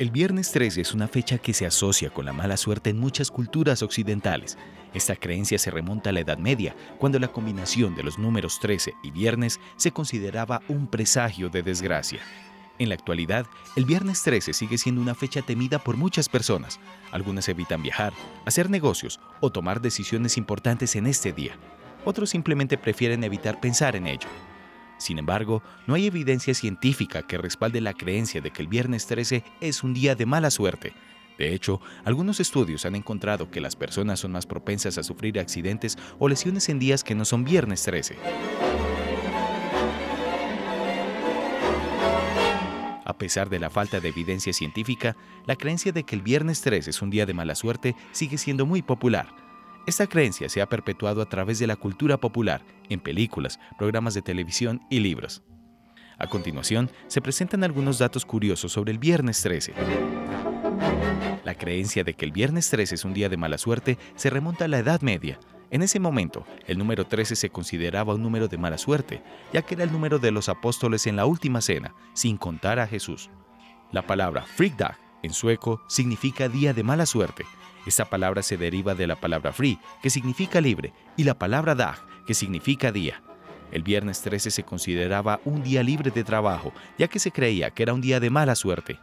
El viernes 13 es una fecha que se asocia con la mala suerte en muchas culturas occidentales. Esta creencia se remonta a la Edad Media, cuando la combinación de los números 13 y viernes se consideraba un presagio de desgracia. En la actualidad, el viernes 13 sigue siendo una fecha temida por muchas personas. Algunas evitan viajar, hacer negocios o tomar decisiones importantes en este día. Otros simplemente prefieren evitar pensar en ello. Sin embargo, no hay evidencia científica que respalde la creencia de que el viernes 13 es un día de mala suerte. De hecho, algunos estudios han encontrado que las personas son más propensas a sufrir accidentes o lesiones en días que no son viernes 13. A pesar de la falta de evidencia científica, la creencia de que el viernes 13 es un día de mala suerte sigue siendo muy popular. Esta creencia se ha perpetuado a través de la cultura popular, en películas, programas de televisión y libros. A continuación, se presentan algunos datos curiosos sobre el viernes 13. La creencia de que el viernes 13 es un día de mala suerte se remonta a la Edad Media. En ese momento, el número 13 se consideraba un número de mala suerte, ya que era el número de los apóstoles en la última cena, sin contar a Jesús. La palabra Freakdag en sueco significa día de mala suerte esta palabra se deriva de la palabra free, que significa libre, y la palabra dag, que significa día. El viernes 13 se consideraba un día libre de trabajo, ya que se creía que era un día de mala suerte.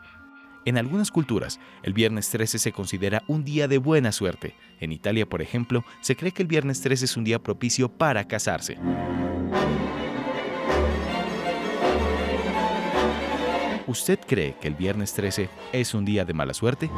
En algunas culturas, el viernes 13 se considera un día de buena suerte. En Italia, por ejemplo, se cree que el viernes 13 es un día propicio para casarse. ¿Usted cree que el viernes 13 es un día de mala suerte?